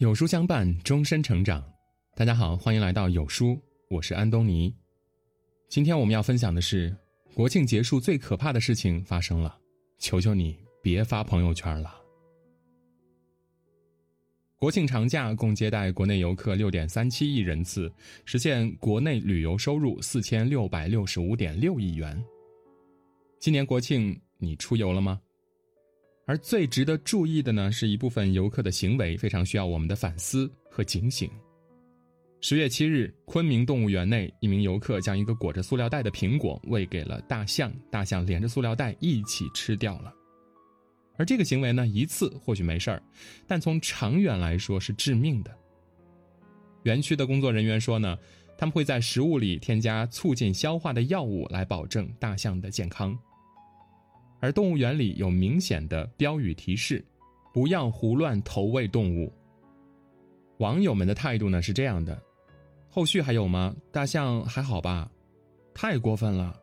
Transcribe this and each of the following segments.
有书相伴，终身成长。大家好，欢迎来到有书，我是安东尼。今天我们要分享的是，国庆结束最可怕的事情发生了，求求你别发朋友圈了。国庆长假共接待国内游客六点三七亿人次，实现国内旅游收入四千六百六十五点六亿元。今年国庆你出游了吗？而最值得注意的呢，是一部分游客的行为非常需要我们的反思和警醒。十月七日，昆明动物园内，一名游客将一个裹着塑料袋的苹果喂给了大象，大象连着塑料袋一起吃掉了。而这个行为呢，一次或许没事儿，但从长远来说是致命的。园区的工作人员说呢，他们会在食物里添加促进消化的药物，来保证大象的健康。而动物园里有明显的标语提示：“不要胡乱投喂动物。”网友们的态度呢是这样的：“后续还有吗？大象还好吧？太过分了。”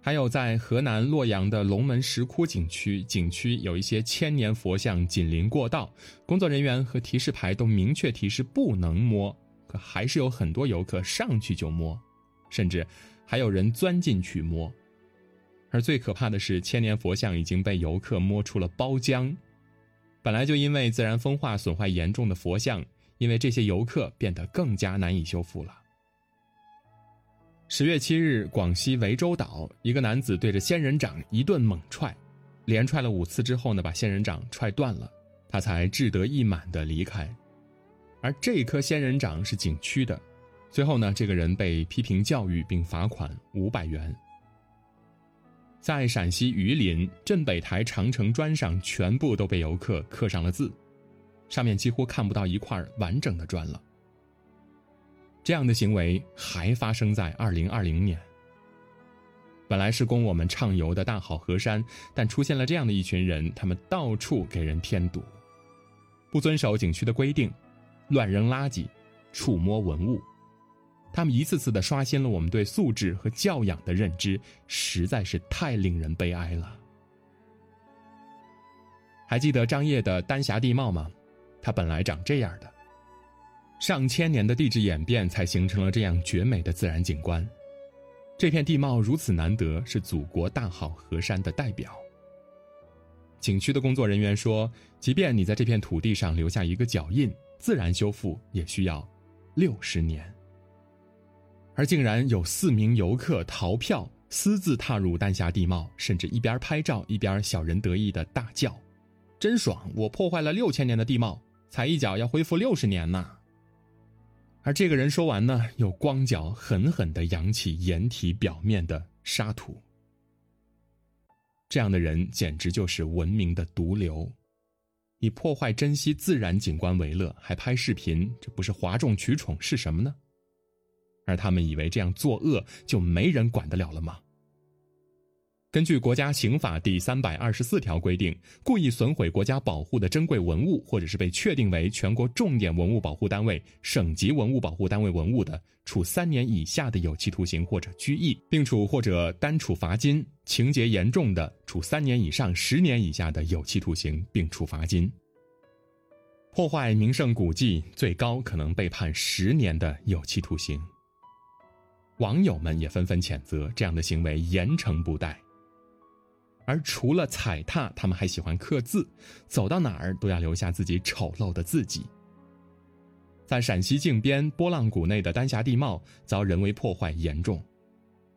还有在河南洛阳的龙门石窟景区，景区有一些千年佛像紧邻过道，工作人员和提示牌都明确提示不能摸，可还是有很多游客上去就摸，甚至还有人钻进去摸。而最可怕的是，千年佛像已经被游客摸出了包浆。本来就因为自然风化损坏严重的佛像，因为这些游客变得更加难以修复了。十月七日，广西涠洲岛一个男子对着仙人掌一顿猛踹，连踹了五次之后呢，把仙人掌踹断了，他才志得意满的离开。而这棵仙人掌是景区的，最后呢，这个人被批评教育并罚款五百元。在陕西榆林镇北台长城砖上，全部都被游客刻上了字，上面几乎看不到一块完整的砖了。这样的行为还发生在二零二零年。本来是供我们畅游的大好河山，但出现了这样的一群人，他们到处给人添堵，不遵守景区的规定，乱扔垃圾，触摸文物。他们一次次的刷新了我们对素质和教养的认知，实在是太令人悲哀了。还记得张掖的丹霞地貌吗？它本来长这样的，上千年的地质演变才形成了这样绝美的自然景观。这片地貌如此难得，是祖国大好河山的代表。景区的工作人员说，即便你在这片土地上留下一个脚印，自然修复也需要六十年。而竟然有四名游客逃票，私自踏入丹霞地貌，甚至一边拍照一边小人得意的大叫：“真爽！我破坏了六千年的地貌，踩一脚要恢复六十年呢。”而这个人说完呢，又光脚狠狠地扬起掩体表面的沙土。这样的人简直就是文明的毒瘤，以破坏珍稀自然景观为乐，还拍视频，这不是哗众取宠是什么呢？而他们以为这样作恶就没人管得了了吗？根据国家刑法第三百二十四条规定，故意损毁国家保护的珍贵文物，或者是被确定为全国重点文物保护单位、省级文物保护单位文物的，处三年以下的有期徒刑或者拘役，并处或者单处罚金；情节严重的，处三年以上十年以下的有期徒刑，并处罚金。破坏名胜古迹，最高可能被判十年的有期徒刑。网友们也纷纷谴责这样的行为严惩不贷。而除了踩踏，他们还喜欢刻字，走到哪儿都要留下自己丑陋的字迹。在陕西靖边波浪谷内的丹霞地貌遭人为破坏严重，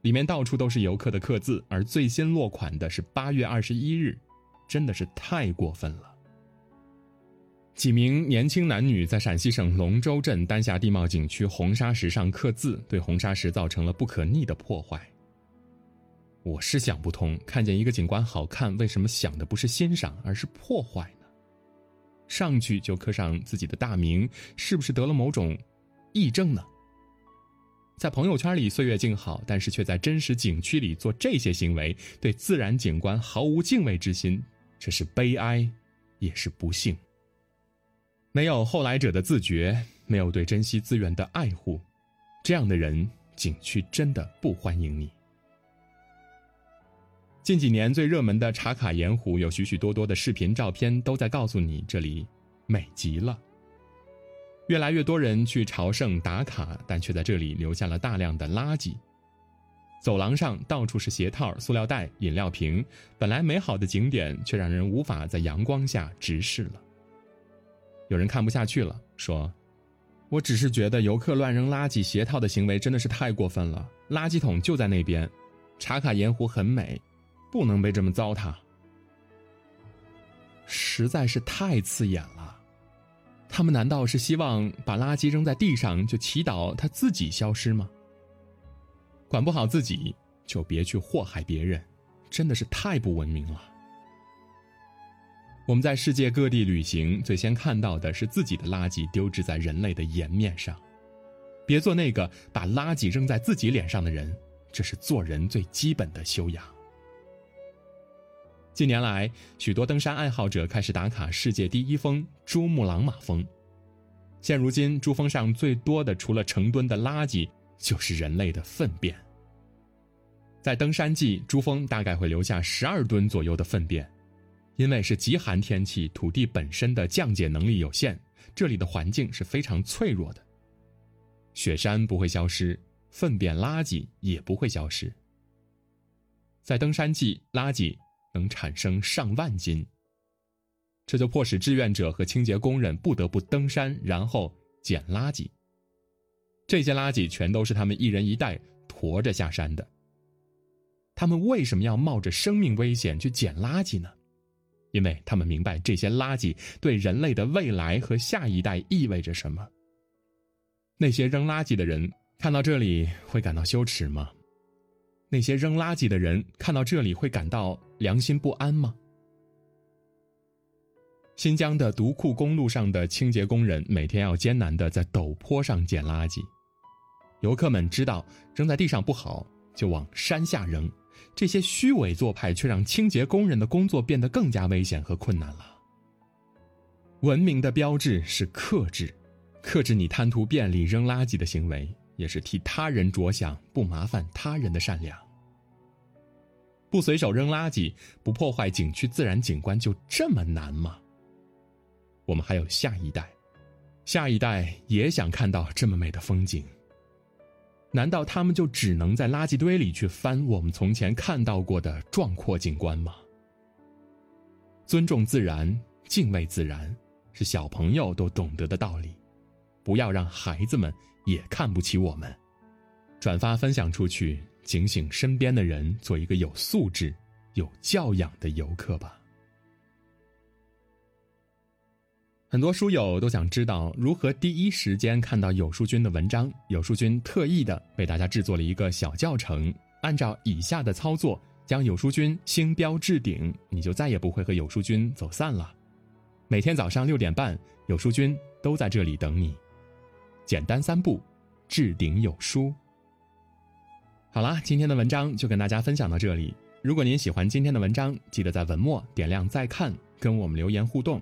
里面到处都是游客的刻字，而最新落款的是八月二十一日，真的是太过分了。几名年轻男女在陕西省龙州镇丹霞地貌景区红砂石上刻字，对红砂石造成了不可逆的破坏。我是想不通，看见一个景观好看，为什么想的不是欣赏，而是破坏呢？上去就刻上自己的大名，是不是得了某种癔症呢？在朋友圈里岁月静好，但是却在真实景区里做这些行为，对自然景观毫无敬畏之心，这是悲哀，也是不幸。没有后来者的自觉，没有对珍惜资源的爱护，这样的人，景区真的不欢迎你。近几年最热门的茶卡盐湖，有许许多多的视频、照片都在告诉你，这里美极了。越来越多人去朝圣打卡，但却在这里留下了大量的垃圾。走廊上到处是鞋套、塑料袋、饮料瓶，本来美好的景点却让人无法在阳光下直视了。有人看不下去了，说：“我只是觉得游客乱扔垃圾、鞋套的行为真的是太过分了。垃圾桶就在那边，茶卡盐湖很美，不能被这么糟蹋。实在是太刺眼了。他们难道是希望把垃圾扔在地上，就祈祷它自己消失吗？”管不好自己，就别去祸害别人，真的是太不文明了。我们在世界各地旅行，最先看到的是自己的垃圾丢置在人类的颜面上。别做那个把垃圾扔在自己脸上的人，这是做人最基本的修养。近年来，许多登山爱好者开始打卡世界第一峰珠穆朗玛峰。现如今，珠峰上最多的除了成吨的垃圾。就是人类的粪便。在登山季，珠峰大概会留下十二吨左右的粪便，因为是极寒天气，土地本身的降解能力有限，这里的环境是非常脆弱的。雪山不会消失，粪便垃圾也不会消失。在登山季，垃圾能产生上万斤，这就迫使志愿者和清洁工人不得不登山，然后捡垃圾。这些垃圾全都是他们一人一袋驮着下山的。他们为什么要冒着生命危险去捡垃圾呢？因为他们明白这些垃圾对人类的未来和下一代意味着什么。那些扔垃圾的人看到这里会感到羞耻吗？那些扔垃圾的人看到这里会感到良心不安吗？新疆的独库公路上的清洁工人每天要艰难的在陡坡上捡垃圾。游客们知道扔在地上不好，就往山下扔。这些虚伪做派却让清洁工人的工作变得更加危险和困难了。文明的标志是克制，克制你贪图便利扔垃圾的行为，也是替他人着想，不麻烦他人的善良。不随手扔垃圾，不破坏景区自然景观，就这么难吗？我们还有下一代，下一代也想看到这么美的风景。难道他们就只能在垃圾堆里去翻我们从前看到过的壮阔景观吗？尊重自然，敬畏自然，是小朋友都懂得的道理。不要让孩子们也看不起我们。转发分享出去，警醒身边的人，做一个有素质、有教养的游客吧。很多书友都想知道如何第一时间看到有书君的文章。有书君特意的为大家制作了一个小教程，按照以下的操作，将有书君星标置顶，你就再也不会和有书君走散了。每天早上六点半，有书君都在这里等你。简单三步，置顶有书。好啦，今天的文章就跟大家分享到这里。如果您喜欢今天的文章，记得在文末点亮再看，跟我们留言互动。